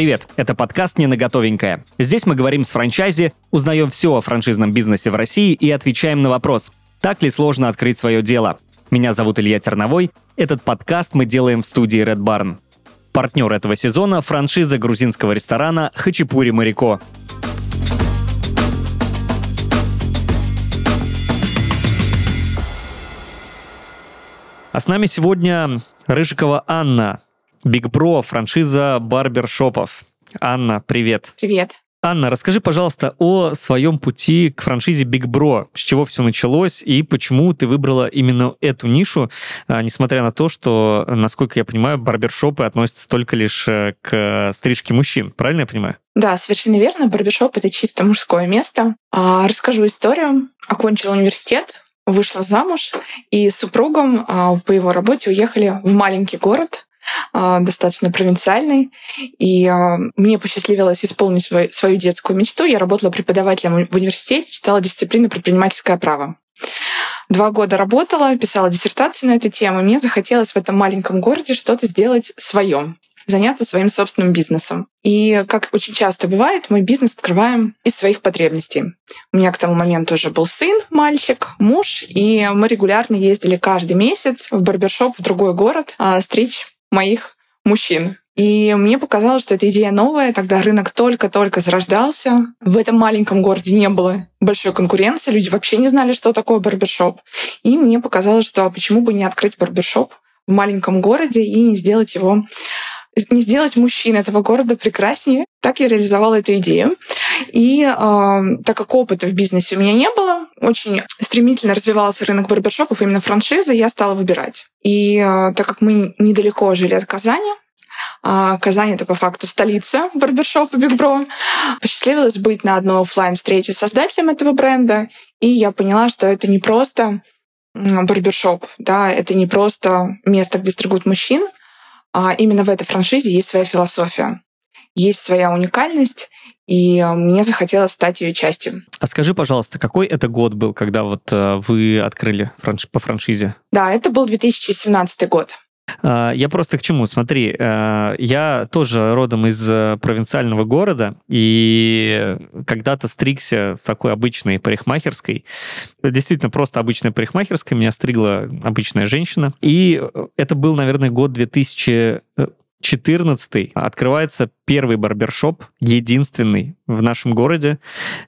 Привет, это подкаст «Не на готовенькое». Здесь мы говорим с франчайзи, узнаем все о франшизном бизнесе в России и отвечаем на вопрос, так ли сложно открыть свое дело. Меня зовут Илья Терновой. Этот подкаст мы делаем в студии Red Barn. Партнер этого сезона – франшиза грузинского ресторана «Хачапури Марико». А с нами сегодня Рыжикова Анна, Биг Бро, франшиза барбершопов. Анна, привет. Привет. Анна, расскажи, пожалуйста, о своем пути к франшизе Big Bro. С чего все началось и почему ты выбрала именно эту нишу, а, несмотря на то, что, насколько я понимаю, барбершопы относятся только лишь э, к стрижке мужчин. Правильно я понимаю? Да, совершенно верно. Барбершоп — это чисто мужское место. А, расскажу историю. Окончила университет, вышла замуж, и с супругом а, по его работе уехали в маленький город, достаточно провинциальный. И а, мне посчастливилось исполнить свою, свою детскую мечту. Я работала преподавателем в университете, читала дисциплину предпринимательское право. Два года работала, писала диссертацию на эту тему. Мне захотелось в этом маленьком городе что-то сделать свое заняться своим собственным бизнесом. И, как очень часто бывает, мы бизнес открываем из своих потребностей. У меня к тому моменту уже был сын, мальчик, муж, и мы регулярно ездили каждый месяц в барбершоп в другой город а, стричь моих мужчин. И мне показалось, что эта идея новая. Тогда рынок только-только зарождался. В этом маленьком городе не было большой конкуренции. Люди вообще не знали, что такое барбершоп. И мне показалось, что а почему бы не открыть барбершоп в маленьком городе и не сделать его не сделать мужчин этого города прекраснее. Так я реализовала эту идею. И э, так как опыта в бизнесе у меня не было, очень стремительно развивался рынок барбершопов, именно франшизы, я стала выбирать. И э, так как мы недалеко жили от Казани, а Казань — это по факту столица барбершопа Big Bro. Посчастливилось быть на одной офлайн встрече с создателем этого бренда, и я поняла, что это не просто барбершоп, да, это не просто место, где стригут мужчин, а именно в этой франшизе есть своя философия, есть своя уникальность, и мне захотелось стать ее частью. А скажи, пожалуйста, какой это год был, когда вот э, вы открыли франш... по франшизе? Да, это был 2017 год. А, я просто к чему? Смотри, э, я тоже родом из э, провинциального города, и когда-то стригся в такой обычной парикмахерской. Действительно, просто обычная парикмахерская. Меня стригла обычная женщина. И это был, наверное, год 2000 14 открывается первый барбершоп, единственный в нашем городе.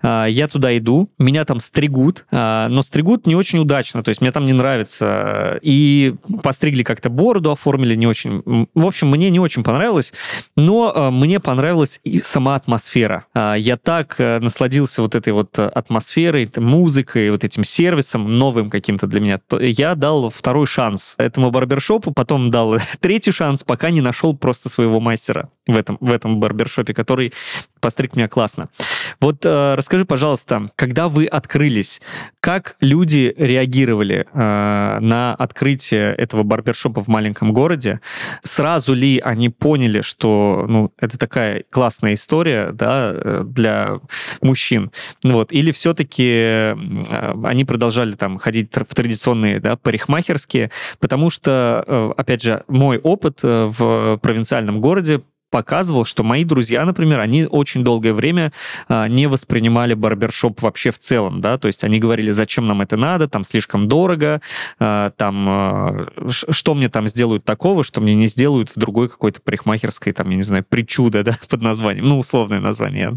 А, я туда иду, меня там стригут, а, но стригут не очень удачно, то есть мне там не нравится. И постригли как-то бороду, оформили не очень. В общем, мне не очень понравилось, но а, мне понравилась и сама атмосфера. Я так э, насладился вот этой вот атмосферой, музыкой, вот этим сервисом новым каким-то для меня. Я дал второй шанс этому барбершопу, потом дал третий шанс, пока не нашел просто своего мастера в этом, в этом барбершопе, который постриг меня классно. Вот э, расскажи, пожалуйста, когда вы открылись, как люди реагировали э, на открытие этого барбершопа в маленьком городе? Сразу ли они поняли, что ну, это такая классная история да, э, для мужчин? Вот. Или все-таки э, они продолжали там ходить в традиционные да, парикмахерские? Потому что, э, опять же, мой опыт э, в провинциальном городе показывал, что мои друзья, например, они очень долгое время а, не воспринимали барбершоп вообще в целом, да, то есть они говорили, зачем нам это надо, там слишком дорого, а, там, а, что мне там сделают такого, что мне не сделают в другой какой-то парикмахерской, там, я не знаю, причуда, да, под названием, ну, условное название.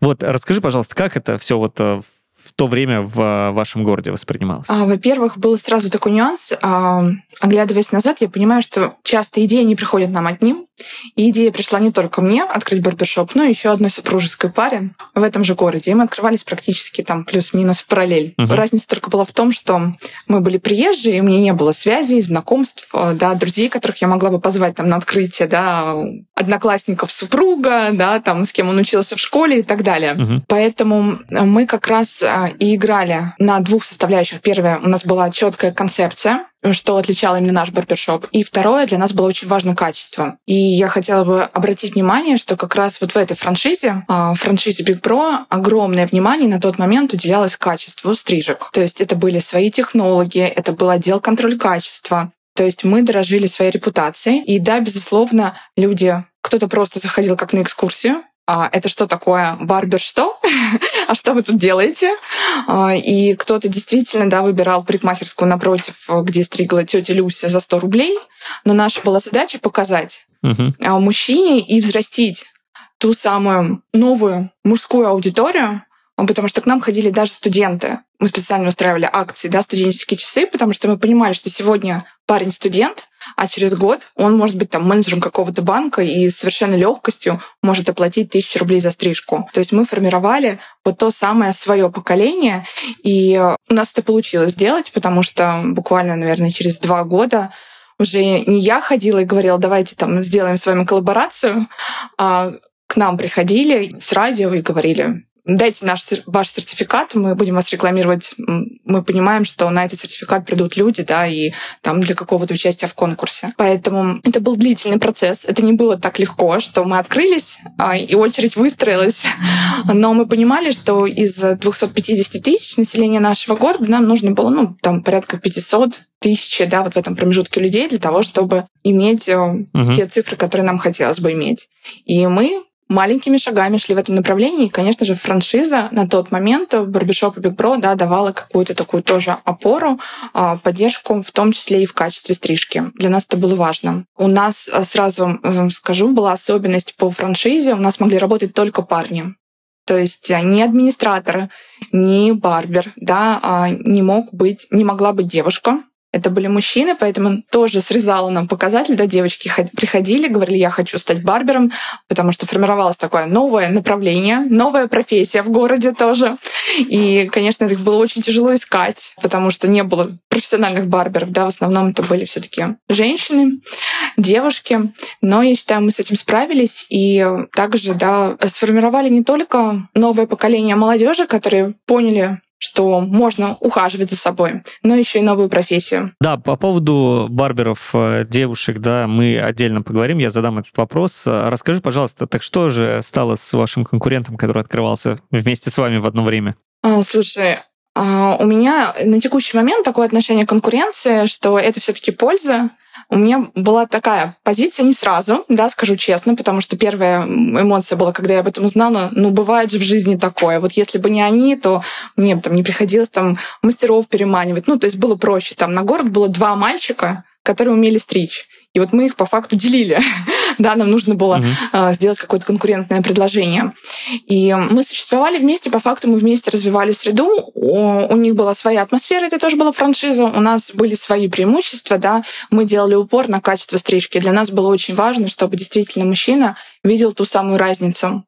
Вот, расскажи, пожалуйста, как это все вот в в то время в вашем городе воспринималось? А, во-первых, был сразу такой нюанс. А, оглядываясь назад, я понимаю, что часто идеи не приходят нам одним. И идея пришла не только мне открыть барбершоп, но и еще одной супружеской паре в этом же городе. И мы открывались практически там плюс-минус в параллель. Угу. Разница только была в том, что мы были приезжие, и у меня не было связей, знакомств, э, да, друзей, которых я могла бы позвать там на открытие, да, одноклассников супруга, да, там, с кем он учился в школе и так далее. Угу. Поэтому мы как раз э, и играли на двух составляющих. Первое, у нас была четкая концепция, что отличало именно наш барбершоп. И второе, для нас было очень важно качество. И я хотела бы обратить внимание, что как раз вот в этой франшизе, а, франшизе Big Pro, огромное внимание на тот момент уделялось качеству стрижек. То есть это были свои технологии, это был отдел контроль качества. То есть мы дорожили своей репутацией. И да, безусловно, люди кто-то просто заходил как на экскурсию, а, это что такое барбер что? а что вы тут делаете? А, и кто-то действительно да, выбирал парикмахерскую напротив, где стригла тетя Люся за 100 рублей. Но наша была задача показать uh-huh. мужчине и взрастить ту самую новую мужскую аудиторию, потому что к нам ходили даже студенты. Мы специально устраивали акции, да, студенческие часы, потому что мы понимали, что сегодня парень студент, а через год он может быть там менеджером какого-то банка и совершенно легкостью может оплатить тысячу рублей за стрижку. То есть мы формировали вот то самое свое поколение, и у нас это получилось сделать, потому что буквально, наверное, через два года уже не я ходила и говорила, давайте там сделаем с вами коллаборацию, а к нам приходили с радио и говорили, дайте наш, ваш сертификат, мы будем вас рекламировать. Мы понимаем, что на этот сертификат придут люди, да, и там для какого-то участия в конкурсе. Поэтому это был длительный процесс. Это не было так легко, что мы открылись, а, и очередь выстроилась. Но мы понимали, что из 250 тысяч населения нашего города нам нужно было, ну, там, порядка 500 тысячи, да, вот в этом промежутке людей для того, чтобы иметь угу. те цифры, которые нам хотелось бы иметь. И мы маленькими шагами шли в этом направлении. И, конечно же, франшиза на тот момент Барбершоп и Big Bro да, давала какую-то такую тоже опору, а, поддержку, в том числе и в качестве стрижки. Для нас это было важно. У нас, а, сразу скажу, была особенность по франшизе. У нас могли работать только парни. То есть а, ни администратор, ни барбер, да, не мог быть, не могла быть девушка, это были мужчины, поэтому тоже срезала нам показатель, да, девочки приходили, говорили, я хочу стать барбером, потому что формировалось такое новое направление, новая профессия в городе тоже. И, конечно, их было очень тяжело искать, потому что не было профессиональных барберов, да, в основном это были все таки женщины, девушки. Но я считаю, мы с этим справились и также, да, сформировали не только новое поколение молодежи, которые поняли, что можно ухаживать за собой, но еще и новую профессию. Да, по поводу барберов э, девушек, да, мы отдельно поговорим, я задам этот вопрос. Э, расскажи, пожалуйста, так что же стало с вашим конкурентом, который открывался вместе с вами в одно время? А, слушай, у меня на текущий момент такое отношение к конкуренции, что это все-таки польза, у меня была такая позиция не сразу, да, скажу честно, потому что первая эмоция была, когда я об этом узнала, ну, бывает же в жизни такое. Вот если бы не они, то мне там не приходилось там мастеров переманивать. Ну, то есть было проще. Там на город было два мальчика, которые умели стричь. И вот мы их по факту делили. да, нам нужно было uh-huh. сделать какое-то конкурентное предложение. И мы существовали вместе, по факту мы вместе развивали среду. У, у них была своя атмосфера, это тоже была франшиза. У нас были свои преимущества, да. Мы делали упор на качество стрижки. Для нас было очень важно, чтобы действительно мужчина видел ту самую разницу.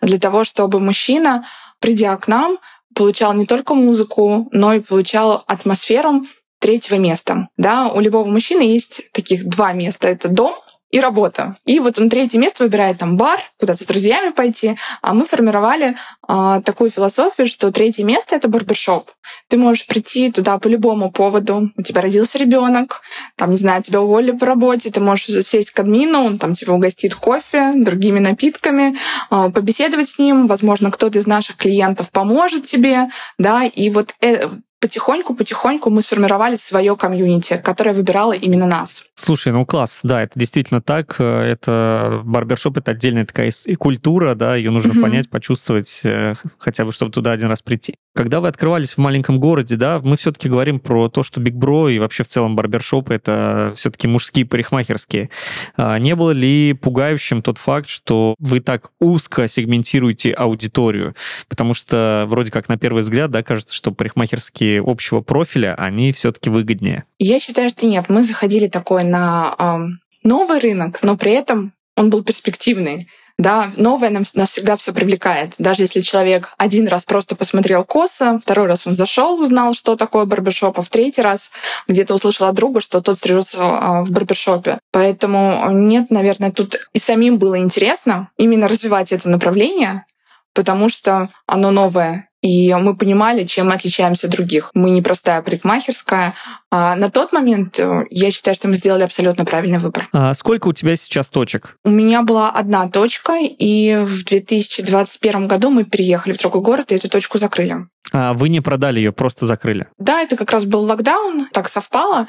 Для того, чтобы мужчина, придя к нам, получал не только музыку, но и получал атмосферу, третьего места. Да, у любого мужчины есть таких два места. Это дом и работа. И вот он третье место выбирает там бар, куда-то с друзьями пойти. А мы формировали э, такую философию, что третье место это барбершоп. Ты можешь прийти туда по любому поводу. У тебя родился ребенок, там, не знаю, тебя уволили по работе, ты можешь сесть к админу, он там тебя угостит кофе, другими напитками, э, побеседовать с ним. Возможно, кто-то из наших клиентов поможет тебе, да, и вот э, потихоньку-потихоньку мы сформировали свое комьюнити, которое выбирало именно нас. Слушай, ну класс, да, это действительно так. Это барбершоп, это отдельная такая и культура, да, ее нужно mm-hmm. понять, почувствовать, э, хотя бы, чтобы туда один раз прийти. Когда вы открывались в маленьком городе, да, мы все-таки говорим про то, что Биг Бро и вообще в целом барбершопы это все-таки мужские парикмахерские. А не было ли пугающим тот факт, что вы так узко сегментируете аудиторию? Потому что вроде как на первый взгляд, да, кажется, что парикмахерские общего профиля, они все-таки выгоднее. Я считаю, что нет. Мы заходили такой на э, новый рынок, но при этом он был перспективный. Да, новое нам, нас всегда все привлекает. Даже если человек один раз просто посмотрел косо, второй раз он зашел, узнал, что такое барбершоп, а в третий раз где-то услышал от друга, что тот стрижется а, в барбершопе. Поэтому нет, наверное, тут и самим было интересно именно развивать это направление, потому что оно новое. И мы понимали, чем мы отличаемся от других. Мы не простая парикмахерская. А на тот момент э, я считаю, что мы сделали абсолютно правильный выбор. А сколько у тебя сейчас точек? У меня была одна точка, и в 2021 году мы переехали в другой город, и эту точку закрыли. А вы не продали ее, просто закрыли? Да, это как раз был локдаун, так совпало.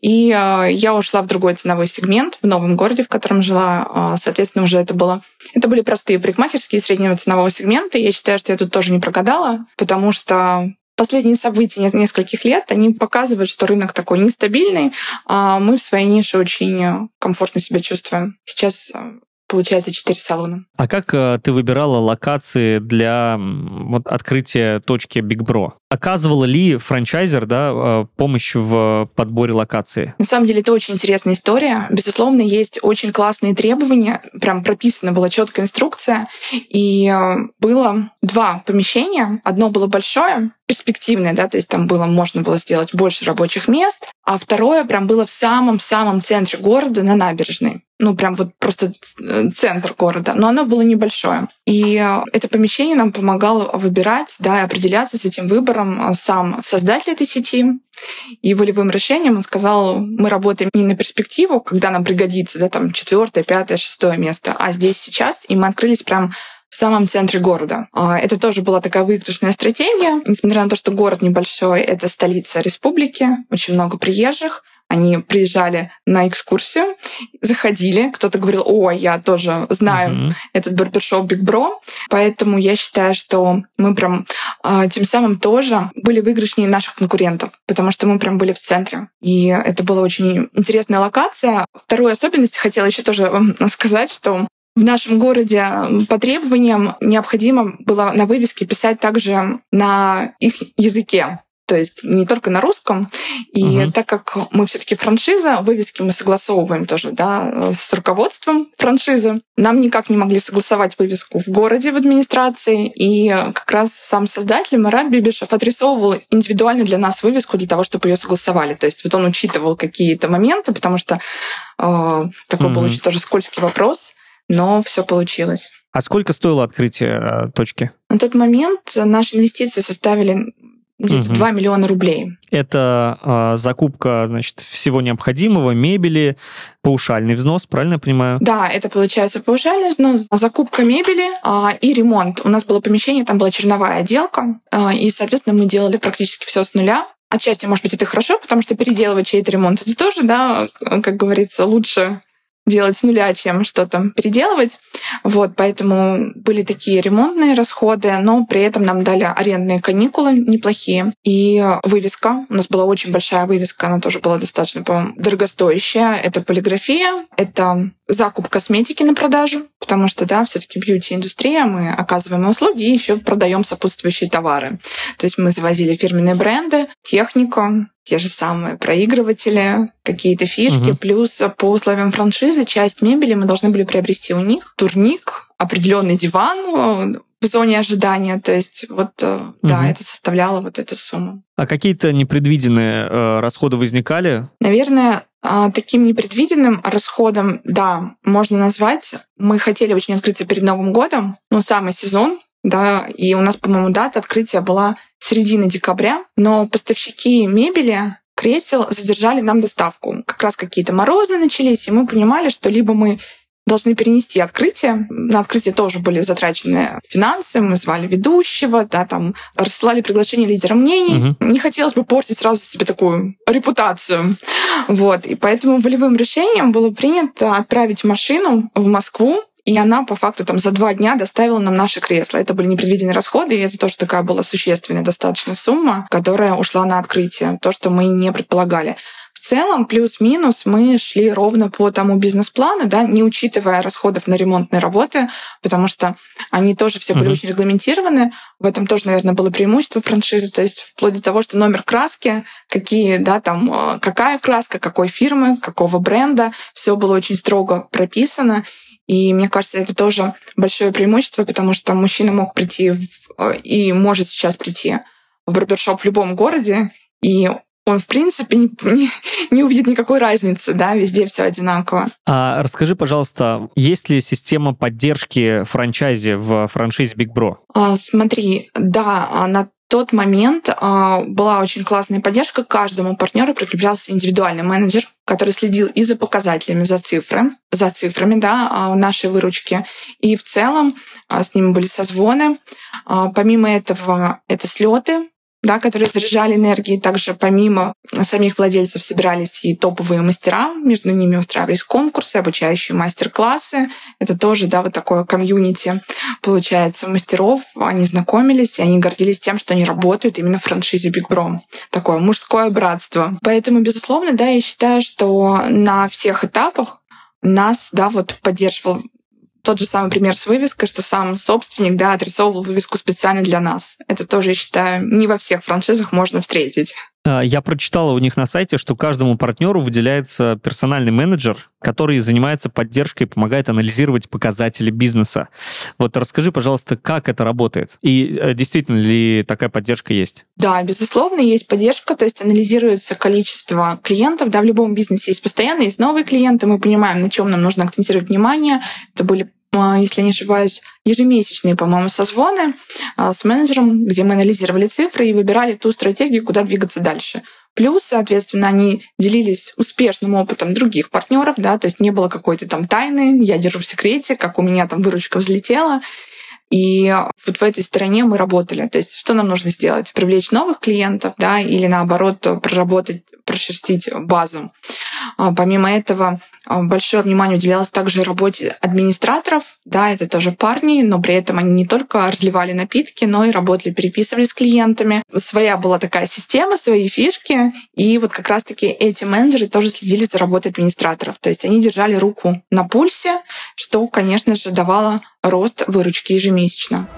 И э, я ушла в другой ценовой сегмент в новом городе, в котором жила. Э, соответственно, уже это было... Это были простые парикмахерские среднего ценового сегмента. И я считаю, что я тут тоже не прогадала, потому что последние события нескольких лет, они показывают, что рынок такой нестабильный, а мы в своей нише очень комфортно себя чувствуем. Сейчас э, получается, четыре салона. А как э, ты выбирала локации для вот, открытия точки Big Bro? Оказывала ли франчайзер да, э, помощь в подборе локации? На самом деле это очень интересная история. Безусловно, есть очень классные требования. Прям прописана была четкая инструкция. И э, было два помещения. Одно было большое, перспективное, да, то есть там было, можно было сделать больше рабочих мест, а второе прям было в самом-самом центре города на набережной. Ну, прям вот просто э, центр города. Но оно было небольшое. И это помещение нам помогало выбирать, да, и определяться с этим выбором выбором сам создатель этой сети. И волевым решением он сказал, мы работаем не на перспективу, когда нам пригодится, да, там, четвертое, пятое, шестое место, а здесь сейчас. И мы открылись прям в самом центре города. А, это тоже была такая выигрышная стратегия. Несмотря на то, что город небольшой, это столица республики, очень много приезжих, они приезжали на экскурсию, заходили, кто-то говорил, о, я тоже знаю mm-hmm. этот барбершоп Big Bro, поэтому я считаю, что мы прям э, тем самым тоже были выигрышнее наших конкурентов, потому что мы прям были в центре. И это была очень интересная локация. Вторую особенность хотела еще тоже сказать, что в нашем городе по требованиям необходимо было на вывеске писать также на их языке то есть не только на русском. И угу. так как мы все-таки франшиза, вывески мы согласовываем тоже да, с руководством франшизы. Нам никак не могли согласовать вывеску в городе, в администрации. И как раз сам создатель Марат Бибишев отрисовывал индивидуально для нас вывеску для того, чтобы ее согласовали. То есть вот он учитывал какие-то моменты, потому что э, такой угу. был очень тоже скользкий вопрос, но все получилось. А сколько стоило открытие э, точки? На тот момент наши инвестиции составили где-то угу. 2 миллиона рублей. Это э, закупка, значит, всего необходимого, мебели, паушальный взнос, правильно я понимаю? Да, это получается паушальный взнос, закупка мебели э, и ремонт. У нас было помещение, там была черновая отделка, э, и, соответственно, мы делали практически все с нуля. Отчасти, может быть, это хорошо, потому что переделывать чей-то ремонт это тоже, да, как говорится, лучше делать с нуля, чем что-то переделывать. Вот, поэтому были такие ремонтные расходы, но при этом нам дали арендные каникулы неплохие. И вывеска. У нас была очень большая вывеска, она тоже была достаточно, по дорогостоящая. Это полиграфия, это закуп косметики на продажу, потому что, да, все таки бьюти-индустрия, мы оказываем услуги и еще продаем сопутствующие товары. То есть мы завозили фирменные бренды, технику, те же самые проигрыватели, какие-то фишки, угу. плюс по условиям франшизы часть мебели мы должны были приобрести у них. Турник, определенный диван в зоне ожидания. То есть вот, угу. да, это составляло вот эту сумму. А какие-то непредвиденные э, расходы возникали? Наверное, э, таким непредвиденным расходом, да, можно назвать. Мы хотели очень открыться перед Новым годом, ну, самый сезон, да, и у нас, по-моему, дата открытия была середина декабря, но поставщики мебели кресел задержали нам доставку. Как раз какие-то морозы начались, и мы понимали, что либо мы должны перенести открытие. На открытие тоже были затрачены финансы, мы звали ведущего, да, там рассылали приглашение лидерам мнений. Угу. Не хотелось бы портить сразу себе такую репутацию. Вот. И поэтому волевым решением было принято отправить машину в Москву и она по факту там за два дня доставила нам наши кресла. Это были непредвиденные расходы, и это тоже такая была существенная достаточно сумма, которая ушла на открытие. То, что мы не предполагали. В целом, плюс-минус, мы шли ровно по тому бизнес-плану, да, не учитывая расходов на ремонтные работы, потому что они тоже все были uh-huh. очень регламентированы. В этом тоже, наверное, было преимущество франшизы, то есть вплоть до того, что номер краски, какие, да, там, э, какая краска, какой фирмы, какого бренда, все было очень строго прописано. И мне кажется, это тоже большое преимущество, потому что мужчина мог прийти в, и может сейчас прийти в барбершоп в любом городе, и он, в принципе, не, не, не увидит никакой разницы, да, везде все одинаково. А расскажи, пожалуйста, есть ли система поддержки франчайзи в франшизе Big Bro? А, смотри, да, а, на тот момент а, была очень классная поддержка. Каждому партнеру прикреплялся индивидуальный менеджер, который следил и за показателями, за цифры, за цифрами да, а, нашей выручки. И в целом а, с ними были созвоны. Помимо этого, это слеты, да, которые заряжали энергией. Также помимо самих владельцев собирались и топовые мастера, между ними устраивались конкурсы, обучающие мастер-классы. Это тоже, да, вот такое комьюнити, получается, мастеров. Они знакомились, и они гордились тем, что они работают именно в франшизе Big Bro. Такое мужское братство. Поэтому, безусловно, да, я считаю, что на всех этапах нас, да, вот поддерживал тот же самый пример с вывеской, что сам собственник, да, отрисовывал вывеску специально для нас. Это тоже, я считаю, не во всех франшизах можно встретить. А, я прочитала у них на сайте, что каждому партнеру выделяется персональный менеджер, который занимается поддержкой и помогает анализировать показатели бизнеса. Вот расскажи, пожалуйста, как это работает? И э, действительно ли такая поддержка есть? Да, безусловно, есть поддержка, то есть анализируется количество клиентов. Да, в любом бизнесе есть постоянно, есть новые клиенты, мы понимаем, на чем нам нужно акцентировать внимание. Это были если не ошибаюсь, ежемесячные, по-моему, созвоны а, с менеджером, где мы анализировали цифры и выбирали ту стратегию, куда двигаться дальше. Плюс, соответственно, они делились успешным опытом других партнеров, да, то есть не было какой-то там тайны, я держу в секрете, как у меня там выручка взлетела. И вот в этой стороне мы работали. То есть что нам нужно сделать? Привлечь новых клиентов, да, или наоборот проработать, прошерстить базу. А, помимо этого, а, большое внимание уделялось также работе администраторов. Да, это тоже парни, но при этом они не только разливали напитки, но и работали, переписывали с клиентами. Своя была такая система, свои фишки. И вот как раз-таки эти менеджеры тоже следили за работой администраторов. То есть они держали руку на пульсе, что, конечно же, давало рост выручки ежемесячно.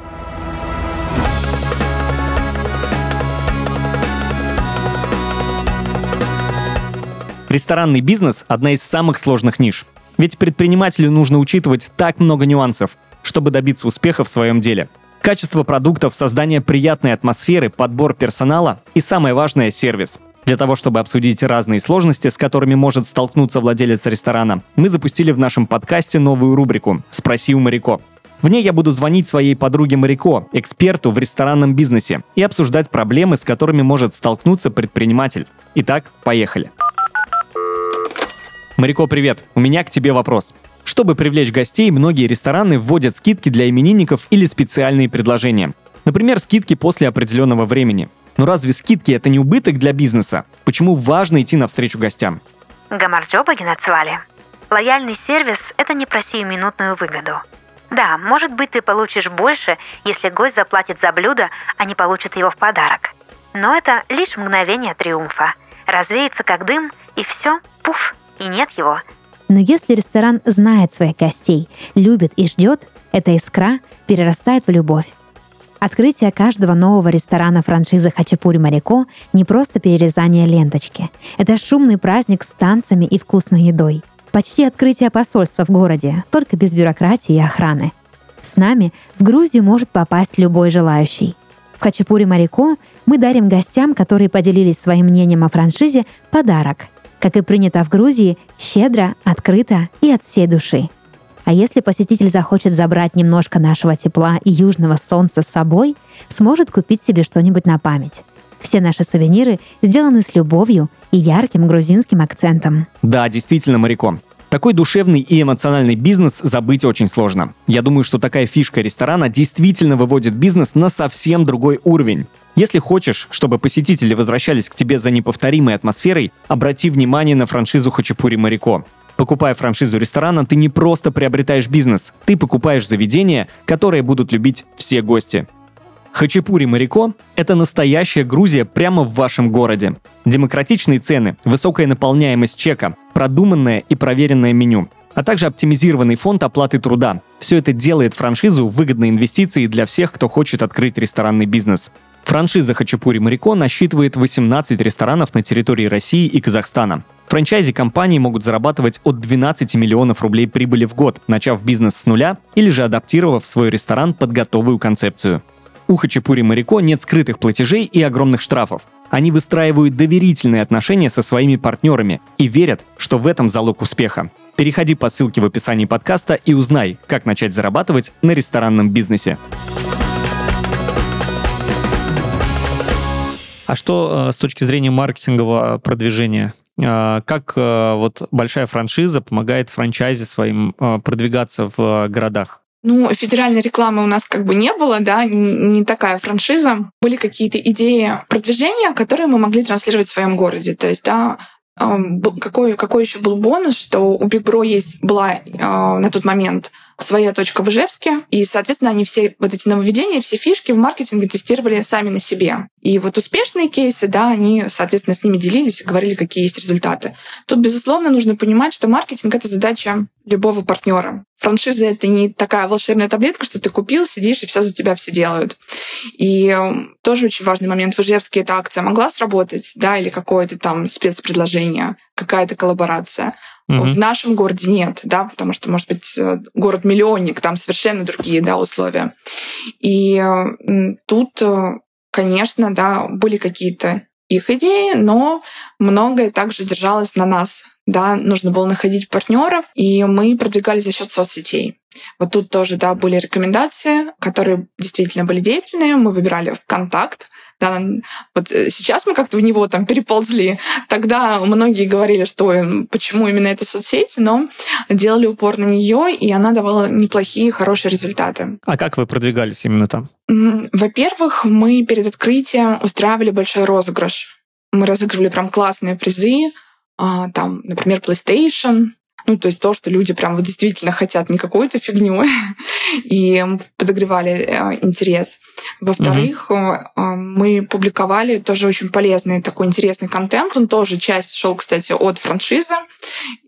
Ресторанный бизнес – одна из самых сложных ниш. Ведь предпринимателю нужно учитывать так много нюансов, чтобы добиться успеха в своем деле. Качество продуктов, создание приятной атмосферы, подбор персонала и, самое важное, сервис. Для того, чтобы обсудить разные сложности, с которыми может столкнуться владелец ресторана, мы запустили в нашем подкасте новую рубрику «Спроси у Марико». В ней я буду звонить своей подруге Марико, эксперту в ресторанном бизнесе, и обсуждать проблемы, с которыми может столкнуться предприниматель. Итак, поехали. Марико, привет! У меня к тебе вопрос. Чтобы привлечь гостей, многие рестораны вводят скидки для именинников или специальные предложения. Например, скидки после определенного времени. Но разве скидки это не убыток для бизнеса? Почему важно идти навстречу гостям? Гамарджоба Генацвали. Лояльный сервис – это не про сиюминутную выгоду. Да, может быть, ты получишь больше, если гость заплатит за блюдо, а не получит его в подарок. Но это лишь мгновение триумфа. Развеется как дым, и все, пуф, и нет его. Но если ресторан знает своих гостей, любит и ждет, эта искра перерастает в любовь. Открытие каждого нового ресторана франшизы Хачапури Марико не просто перерезание ленточки. Это шумный праздник с танцами и вкусной едой. Почти открытие посольства в городе, только без бюрократии и охраны. С нами в Грузию может попасть любой желающий. В Хачапури Марико мы дарим гостям, которые поделились своим мнением о франшизе, подарок – как и принято в Грузии, щедро, открыто и от всей души. А если посетитель захочет забрать немножко нашего тепла и южного солнца с собой, сможет купить себе что-нибудь на память. Все наши сувениры сделаны с любовью и ярким грузинским акцентом. Да, действительно, моряком. Такой душевный и эмоциональный бизнес забыть очень сложно. Я думаю, что такая фишка ресторана действительно выводит бизнес на совсем другой уровень. Если хочешь, чтобы посетители возвращались к тебе за неповторимой атмосферой, обрати внимание на франшизу Хачапури Марико. Покупая франшизу ресторана, ты не просто приобретаешь бизнес, ты покупаешь заведение, которое будут любить все гости. Хачапури Марико – это настоящая Грузия прямо в вашем городе. Демократичные цены, высокая наполняемость чека, продуманное и проверенное меню, а также оптимизированный фонд оплаты труда. Все это делает франшизу выгодной инвестицией для всех, кто хочет открыть ресторанный бизнес. Франшиза Хачапури Марико насчитывает 18 ресторанов на территории России и Казахстана. Франчайзи компании могут зарабатывать от 12 миллионов рублей прибыли в год, начав бизнес с нуля или же адаптировав свой ресторан под готовую концепцию. У Хачапури Марико нет скрытых платежей и огромных штрафов. Они выстраивают доверительные отношения со своими партнерами и верят, что в этом залог успеха. Переходи по ссылке в описании подкаста и узнай, как начать зарабатывать на ресторанном бизнесе. А что э, с точки зрения маркетингового продвижения? Э, как э, вот большая франшиза помогает франчайзе своим продвигаться в городах? Ну, федеральной рекламы у нас как бы не было, да, не такая франшиза. Были какие-то идеи продвижения, которые мы могли транслировать в своем городе. То есть, да, какой, какой еще был бонус, что у Bro есть была на тот момент своя точка в Ижевске, и, соответственно, они все вот эти нововведения, все фишки в маркетинге тестировали сами на себе. И вот успешные кейсы, да, они, соответственно, с ними делились и говорили, какие есть результаты. Тут, безусловно, нужно понимать, что маркетинг — это задача любого партнера. Франшиза — это не такая волшебная таблетка, что ты купил, сидишь, и все за тебя все делают. И тоже очень важный момент. В Ижевске эта акция могла сработать, да, или какое-то там спецпредложение, какая-то коллаборация. Угу. В нашем городе нет, да, потому что, может быть, э, город-миллионник, там совершенно другие, да, условия. И тут, э, конечно, да, были какие-то их идеи, но многое также держалось на нас. Да, нужно было находить партнеров, и мы продвигались за счет соцсетей. Вот тут тоже, да, были рекомендации, которые действительно были действенные. Мы выбирали ВКонтакт, да, вот э, сейчас мы как-то в него там переползли. Тогда многие говорили, что почему именно эта соцсеть, но делали упор на нее, и она давала неплохие, хорошие результаты. А как вы продвигались именно там? Во-первых, мы перед открытием устраивали большой розыгрыш. Мы разыгрывали прям классные призы, а, там, например, PlayStation, ну, то есть то, что люди прям вот действительно хотят не какую-то фигню, и подогревали э, интерес. Во-вторых, угу. мы публиковали тоже очень полезный такой интересный контент. Он тоже часть шел, кстати, от франшизы.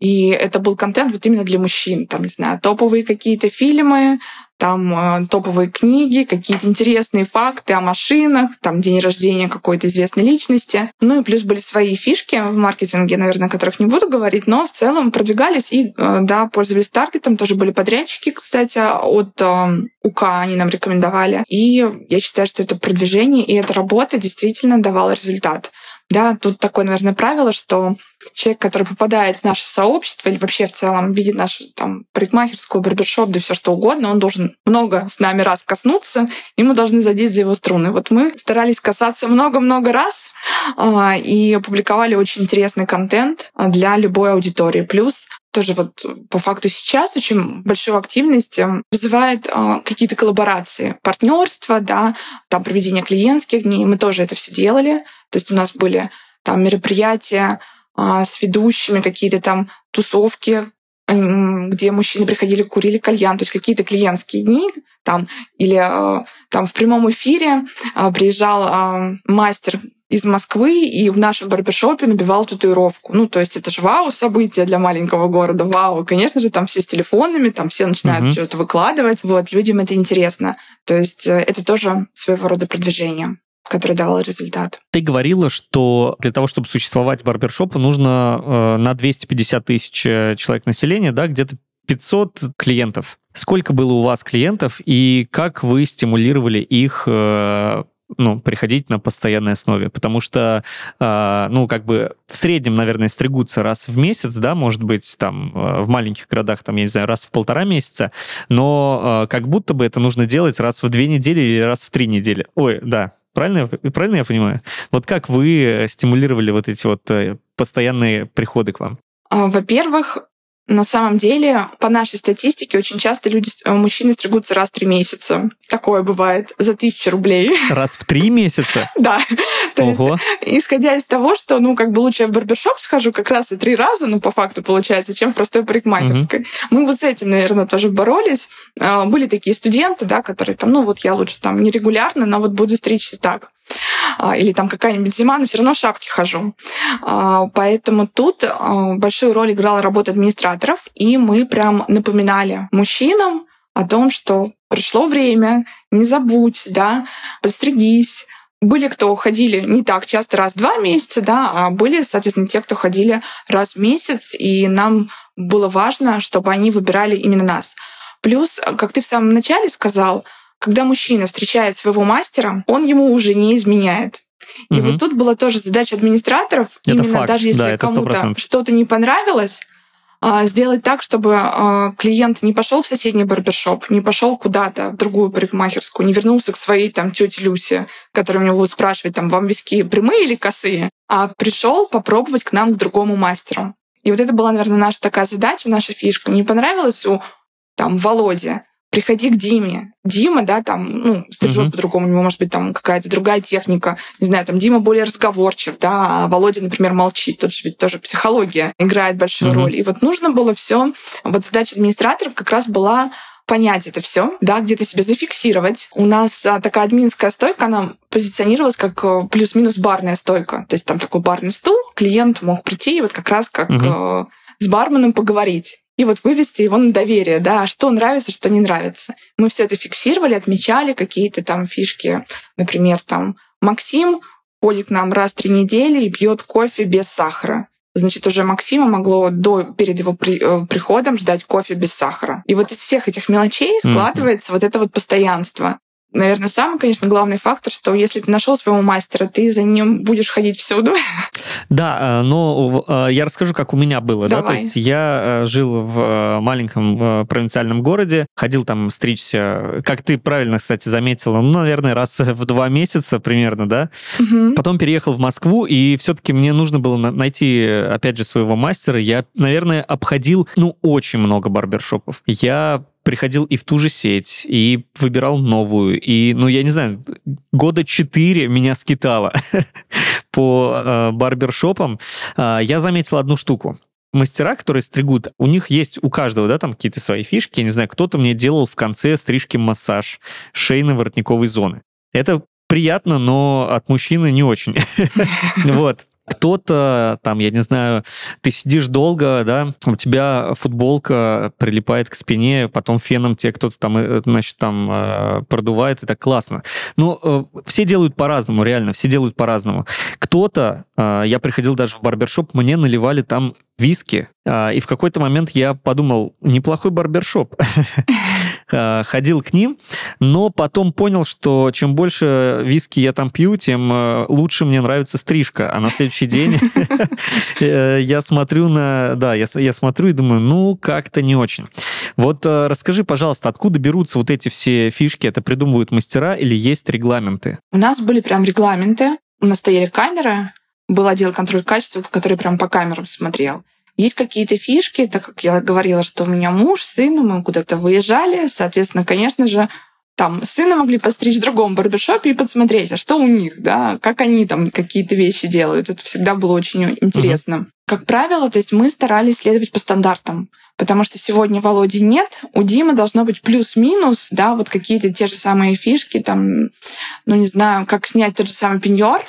И это был контент вот именно для мужчин. Там, не знаю, топовые какие-то фильмы, там э, топовые книги, какие-то интересные факты о машинах, там день рождения какой-то известной личности. Ну и плюс были свои фишки в маркетинге, наверное, о которых не буду говорить, но в целом продвигались и, э, да, пользовались таргетом. Тоже были подрядчики, кстати, от э, УК они нам рекомендовали. И я считаю, что это продвижение и эта работа действительно давала результат. Да, тут такое, наверное, правило, что человек, который попадает в наше сообщество или вообще в целом видит нашу там парикмахерскую, барбершоп, да все что угодно, он должен много с нами раз коснуться, и мы должны задеть за его струны. Вот мы старались касаться много-много раз а, и опубликовали очень интересный контент для любой аудитории. Плюс тоже вот по факту сейчас очень большую активность эм, вызывает э, какие-то коллаборации, партнерства, да, там проведение клиентских дней. Мы тоже это все делали. То есть у нас были там мероприятия э, с ведущими, какие-то там тусовки, э, где мужчины приходили, курили кальян, то есть какие-то клиентские дни, там, или э, там в прямом эфире э, приезжал э, мастер из Москвы и в нашем барбершопе набивал татуировку. Ну, то есть это же вау событие для маленького города. Вау. Конечно же, там все с телефонами, там все начинают uh-huh. что-то выкладывать. Вот, людям это интересно. То есть э, это тоже своего рода продвижение который давал результат. Ты говорила, что для того, чтобы существовать барбершопу, нужно э, на 250 тысяч э, человек населения, да, где-то 500 клиентов. Сколько было у вас клиентов и как вы стимулировали их э, ну, приходить на постоянной основе, потому что, э, ну, как бы в среднем, наверное, стригутся раз в месяц, да, может быть, там, э, в маленьких городах, там, я не знаю, раз в полтора месяца, но э, как будто бы это нужно делать раз в две недели или раз в три недели. Ой, да, правильно, правильно я понимаю? Вот как вы стимулировали вот эти вот э, постоянные приходы к вам? А, во-первых, на самом деле, по нашей статистике, очень часто люди, э, мужчины стригутся раз в три месяца. Такое бывает за тысячу рублей. Раз в три месяца? Да. То есть, исходя из того, что, ну, как бы лучше я в барбершоп схожу как раз и три раза, ну, по факту получается, чем в простой парикмахерской. Мы вот с этим, наверное, тоже боролись. А, были такие студенты, да, которые там, ну, вот я лучше там нерегулярно, но вот буду стричься так. А, или там какая-нибудь зима, но все равно в шапке хожу. А, поэтому тут а, большую роль играла работа администраторов, и мы прям напоминали мужчинам о том, что пришло время, не забудь, да, подстригись, были, кто ходили не так часто, раз в два месяца, да, а были, соответственно, те, кто ходили раз в месяц, и нам было важно, чтобы они выбирали именно нас. Плюс, как ты в самом начале сказал, когда мужчина встречает своего мастера, он ему уже не изменяет. И угу. вот тут была тоже задача администраторов, это именно факт. даже если да, кому-то что-то не понравилось, а, сделать так, чтобы а, клиент не пошел в соседний барбершоп, не пошел куда-то в другую парикмахерскую, не вернулся к своей там тете Люсе, которая у него будет спрашивать, там, вам виски прямые или косые, а пришел попробовать к нам к другому мастеру. И вот это была, наверное, наша такая задача, наша фишка. Не понравилось у там Володи, приходи к Диме. Дима, да, там, ну, стрижет uh-huh. по-другому, у него может быть там какая-то другая техника. Не знаю, там Дима более разговорчив, да, а Володя, например, молчит. Тут же ведь тоже психология играет большую uh-huh. роль. И вот нужно было все. Вот задача администраторов как раз была понять это все, да, где-то себя зафиксировать. У нас а, такая админская стойка, она позиционировалась как э, плюс-минус барная стойка. То есть там такой барный стул, клиент мог прийти и вот как раз как uh-huh. с барменом поговорить и вот вывести его на доверие, да, что нравится, что не нравится. Мы все это фиксировали, отмечали какие-то там фишки. Например, там Максим ходит к нам раз в три недели и пьет кофе без сахара. Значит, уже Максима могло до, перед его при, э, приходом ждать кофе без сахара. И вот из всех этих мелочей складывается mm-hmm. вот это вот постоянство наверное, самый, конечно, главный фактор, что если ты нашел своего мастера, ты за ним будешь ходить всюду. Да, э, но э, я расскажу, как у меня было. Давай. Да? То есть я э, жил в маленьком провинциальном городе, ходил там стричься, как ты правильно, кстати, заметила, ну, наверное, раз в два месяца примерно, да? Угу. Потом переехал в Москву, и все-таки мне нужно было найти, опять же, своего мастера. Я, наверное, обходил, ну, очень много барбершопов. Я приходил и в ту же сеть, и выбирал новую. И, ну, я не знаю, года четыре меня скитало по э, барбершопам. Э, я заметил одну штуку мастера, которые стригут, у них есть у каждого, да, там какие-то свои фишки. Я не знаю, кто-то мне делал в конце стрижки массаж шейно-воротниковой зоны. Это приятно, но от мужчины не очень. Вот кто-то, там, я не знаю, ты сидишь долго, да, у тебя футболка прилипает к спине, потом феном тебе кто-то там, э, значит, там э, продувает, это классно. Ну, э, все делают по-разному, реально, все делают по-разному. Кто-то, я приходил даже в барбершоп, мне наливали там виски, и в какой-то момент я подумал, неплохой барбершоп. Э, ходил к ним, но потом понял, что чем больше виски я там пью, тем э, лучше мне нравится стрижка. А на следующий день э, я смотрю на... Да, я, я смотрю и думаю, ну, как-то не очень. Вот расскажи, пожалуйста, откуда берутся вот эти все фишки? Это придумывают мастера или есть регламенты? У нас были прям регламенты. У нас стояли камеры, был отдел контроля качества, который прям по камерам смотрел. Есть какие-то фишки, так как я говорила, что у меня муж, сын, мы куда-то выезжали, соответственно, конечно же, там сына могли постричь в другом барбершопе и посмотреть, а что у них, да, как они там какие-то вещи делают. Это всегда было очень интересно. Uh-huh. Как правило, то есть мы старались следовать по стандартам, потому что сегодня Володи нет, у Димы должно быть плюс-минус, да, вот какие-то те же самые фишки, там, ну не знаю, как снять тот же самый пеньор,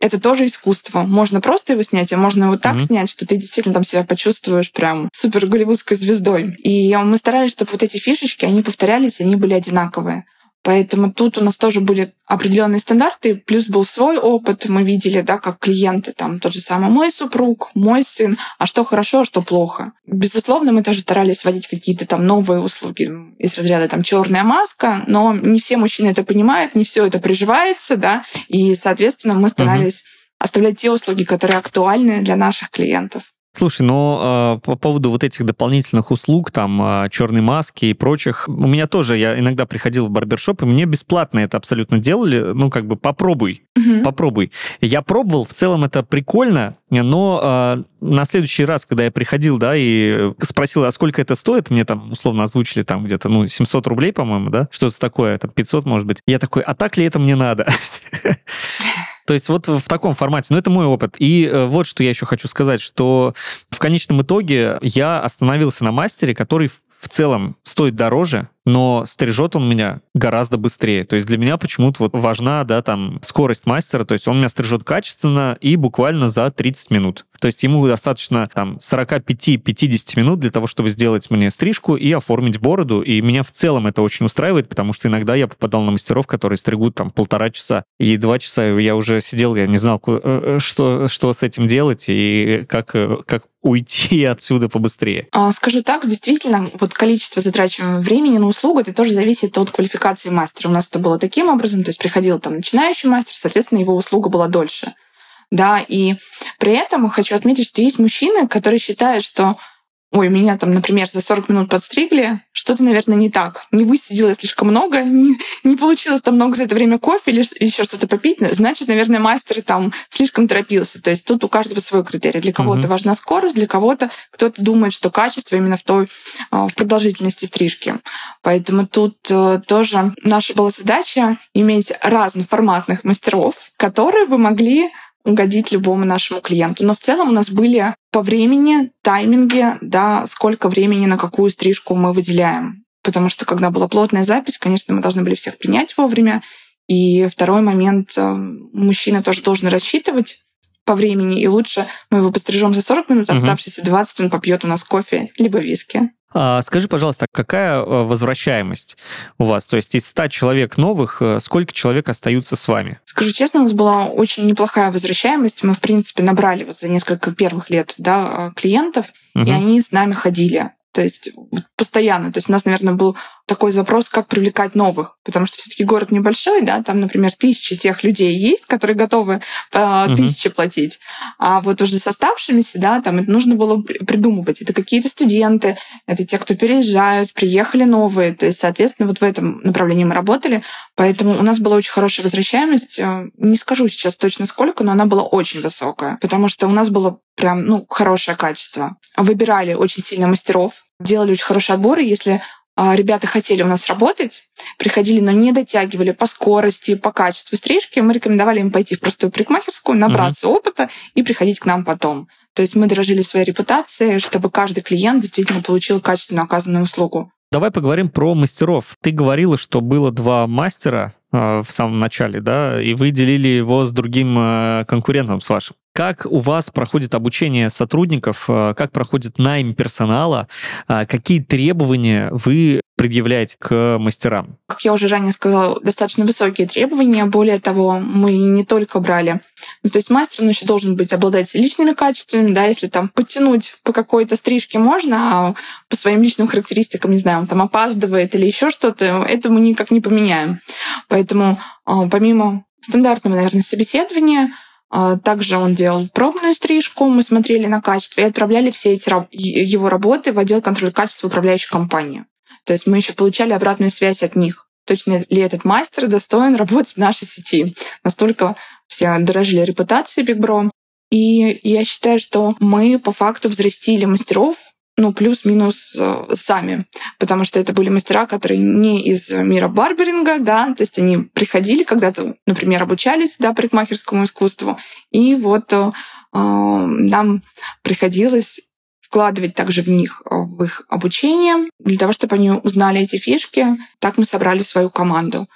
это тоже искусство. Можно просто его снять, а можно его так mm-hmm. снять, что ты действительно там себя почувствуешь прям супер голливудской звездой. И мы старались, чтобы вот эти фишечки, они повторялись, они были одинаковые. Поэтому тут у нас тоже были определенные стандарты, плюс был свой опыт. Мы видели, да, как клиенты, там тот же самый мой супруг, мой сын, а что хорошо, а что плохо. Безусловно, мы тоже старались вводить какие-то там новые услуги из разряда там черная маска, но не все мужчины это понимают, не все это приживается, да, и, соответственно, мы старались угу. оставлять те услуги, которые актуальны для наших клиентов. Слушай, ну, э, по поводу вот этих дополнительных услуг, там, э, черной маски и прочих, у меня тоже, я иногда приходил в барбершоп, и мне бесплатно это абсолютно делали, ну, как бы попробуй, угу. попробуй. Я пробовал, в целом это прикольно, но э, на следующий раз, когда я приходил, да, и спросил, а сколько это стоит, мне там условно озвучили там где-то, ну, 700 рублей, по-моему, да, что-то такое, там 500, может быть. Я такой, а так ли это мне надо? То есть вот в таком формате. Но это мой опыт. И э, вот что я еще хочу сказать, что в конечном итоге я остановился на мастере, который в целом стоит дороже, но стрижет он меня гораздо быстрее. То есть для меня почему-то вот важна, да, там, скорость мастера, то есть он меня стрижет качественно и буквально за 30 минут. То есть ему достаточно там 45-50 минут для того, чтобы сделать мне стрижку и оформить бороду, и меня в целом это очень устраивает, потому что иногда я попадал на мастеров, которые стригут там полтора часа, и два часа я уже сидел, я не знал, э, э, что, что с этим делать и как, э, как уйти отсюда побыстрее. А, скажу так, действительно, вот количество затрачиваемого времени на услугу, это тоже зависит от квалификации мастера. У нас это было таким образом, то есть приходил там начинающий мастер, соответственно, его услуга была дольше. Да, и при этом хочу отметить, что есть мужчины, которые считают, что ой, меня там, например, за 40 минут подстригли, что-то, наверное, не так. Не высидела слишком много, не, не получилось там много за это время кофе или еще что-то попить, значит, наверное, мастер там слишком торопился. То есть тут у каждого свой критерий. Для кого-то угу. важна скорость, для кого-то кто-то думает, что качество именно в той а, в продолжительности стрижки. Поэтому тут э, тоже наша была задача иметь разноформатных мастеров, которые бы могли угодить любому нашему клиенту. Но в целом у нас были по времени, тайминге, да, сколько времени на какую стрижку мы выделяем. Потому что когда была плотная запись, конечно, мы должны были всех принять вовремя. И второй момент, э, мужчина тоже должен рассчитывать по времени, и лучше мы его пострижем за 40 минут, оставшиеся 20 он попьет у нас кофе либо виски. А, скажи, пожалуйста, какая э, возвращаемость у вас? То есть из 100 человек новых, э, сколько человек остаются с вами? Скажу честно, у нас была очень неплохая возвращаемость. Мы, в принципе, набрали вот за несколько первых лет да, клиентов, угу. и они с нами ходили. То есть постоянно. То есть у нас, наверное, был такой запрос, как привлекать новых. Потому что все-таки город небольшой, да, там, например, тысячи тех людей есть, которые готовы э, угу. тысячи платить. А вот уже с оставшимися, да, там это нужно было придумывать. Это какие-то студенты, это те, кто переезжают, приехали новые. То есть, соответственно, вот в этом направлении мы работали. Поэтому у нас была очень хорошая возвращаемость. Э, не скажу сейчас точно сколько, но она была очень высокая. Потому что у нас было прям, ну, хорошее качество. Выбирали очень сильно мастеров, делали очень хорошие отборы. Если а, ребята хотели у нас работать, приходили, но не дотягивали по скорости, по качеству стрижки, мы рекомендовали им пойти в простую парикмахерскую, набраться угу. опыта и приходить к нам потом. То есть мы дорожили своей репутацией, чтобы каждый клиент действительно получил качественно оказанную услугу. Давай поговорим про мастеров. Ты говорила, что было два мастера э, в самом начале, да, и вы делили его с другим э, конкурентом, с вашим. Как у вас проходит обучение сотрудников, э, как проходит найм персонала, э, какие требования вы предъявляете к мастерам? Как я уже ранее сказала, достаточно высокие требования. Более того, мы не только брали ну, то есть мастер он еще должен быть обладать личными качествами, да, если там подтянуть по какой-то стрижке можно, а по своим личным характеристикам, не знаю, он там опаздывает или еще что-то, это мы никак не поменяем. Поэтому а, помимо стандартного, наверное, собеседования, также он делал пробную стрижку, мы смотрели на качество и отправляли все эти его работы в отдел контроля качества управляющей компании. То есть мы еще получали обратную связь от них. Точно ли этот мастер достоин работать в нашей сети? Настолько все дорожили репутацией Bro. И я считаю, что мы по факту взрастили мастеров, ну, плюс-минус э, сами, потому что это были мастера, которые не из мира барберинга, да, то есть они приходили когда-то, например, обучались, да, парикмахерскому искусству, и вот э, нам приходилось вкладывать также в них, э, в их обучение, для того, чтобы они узнали эти фишки. Так мы собрали свою команду.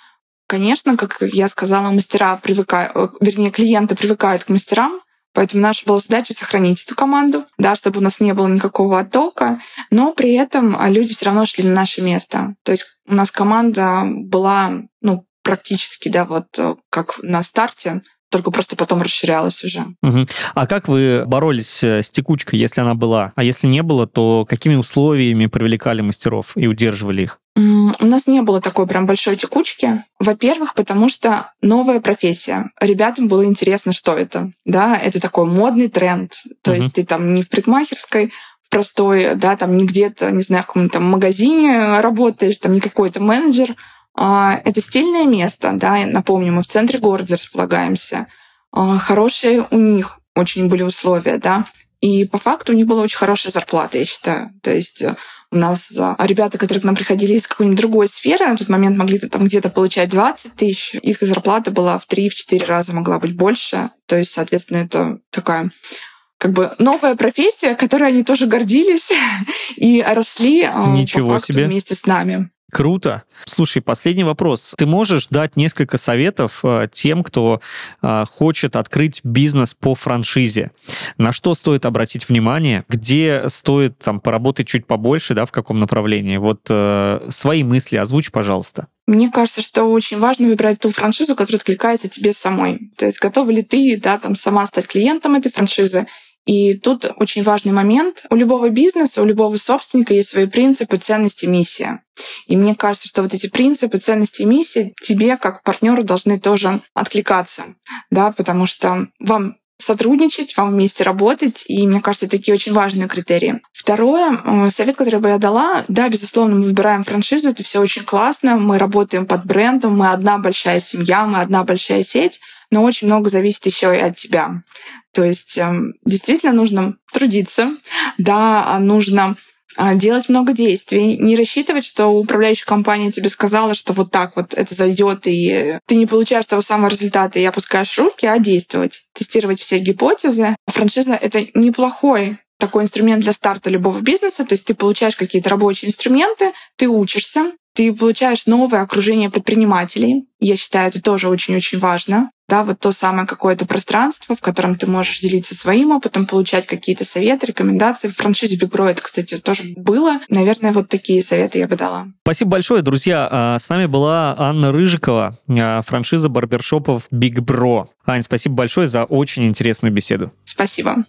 Конечно, как я сказала, мастера привыкают, э, вернее, клиенты привыкают к мастерам, Поэтому наша была задача сохранить эту команду, да, чтобы у нас не было никакого оттока, но при этом а, люди все равно шли на наше место. То есть у нас команда была, ну, практически, да, вот э, как на старте, только просто потом расширялась уже. Угу. А как вы боролись э, с текучкой, если она была? А если не было, то какими условиями привлекали мастеров и удерживали их? У нас не было такой прям большой текучки. Во-первых, потому что новая профессия. Ребятам было интересно, что это. Да, это такой модный тренд. То угу. есть ты там не в парикмахерской, в простой, да, там не где-то, не знаю, в каком-то магазине работаешь, там не какой-то менеджер, а, это стильное место, да, напомню, мы в центре города располагаемся. А, хорошие у них очень были условия, да. И по факту у них была очень хорошая зарплата, я считаю. То есть э, у нас ребята, которые к нам приходили из какой-нибудь другой сферы, на тот момент могли там где-то получать 20 тысяч, их зарплата была в 3-4 раза могла быть больше. То есть, соответственно, это такая как бы новая профессия, которой они тоже гордились и росли а, Ничего по факту себе. вместе с нами. Круто. Слушай, последний вопрос. Ты можешь дать несколько советов э, тем, кто э, хочет открыть бизнес по франшизе? На что стоит обратить внимание? Где стоит там поработать чуть побольше, да, в каком направлении? Вот э, свои мысли озвучь, пожалуйста. Мне кажется, что очень важно выбирать ту франшизу, которая откликается тебе самой. То есть готова ли ты, да, там сама стать клиентом этой франшизы, И тут очень важный момент. У любого бизнеса, у любого собственника есть свои принципы, ценности, миссия. И мне кажется, что вот эти принципы, ценности и миссии тебе, как партнеру, должны тоже откликаться, да, потому что вам сотрудничать, вам вместе работать, и мне кажется, такие очень важные критерии. Второе, э, совет, который бы я дала, да, безусловно, мы выбираем франшизу, это все очень классно, мы работаем под брендом, мы одна большая семья, мы одна большая сеть, но очень много зависит еще и от тебя. То есть эм, действительно нужно трудиться, да, нужно а, делать много действий, не рассчитывать, что управляющая компания тебе сказала, что вот так вот это зайдет, и ты не получаешь того самого результата, и опускаешь руки, а действовать, тестировать все гипотезы. Франшиза — это неплохой такой инструмент для старта любого бизнеса, то есть ты получаешь какие-то рабочие инструменты, ты учишься, ты получаешь новое окружение предпринимателей. Я считаю, это тоже очень-очень важно. Да, вот то самое какое-то пространство, в котором ты можешь делиться своим опытом, получать какие-то советы, рекомендации. В франшизе Big Bro это, кстати, тоже было. Наверное, вот такие советы я бы дала. Спасибо большое, друзья. А, с нами была Анна Рыжикова, а, франшиза барбершопов Big Bro. Ань, спасибо большое за очень интересную беседу. Спасибо.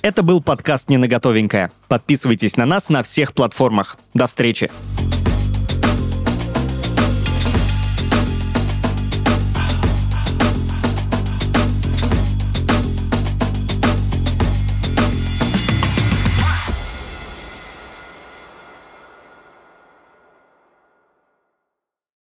Это был подкаст «Не на готовенькое». Подписывайтесь на нас на всех платформах. До встречи!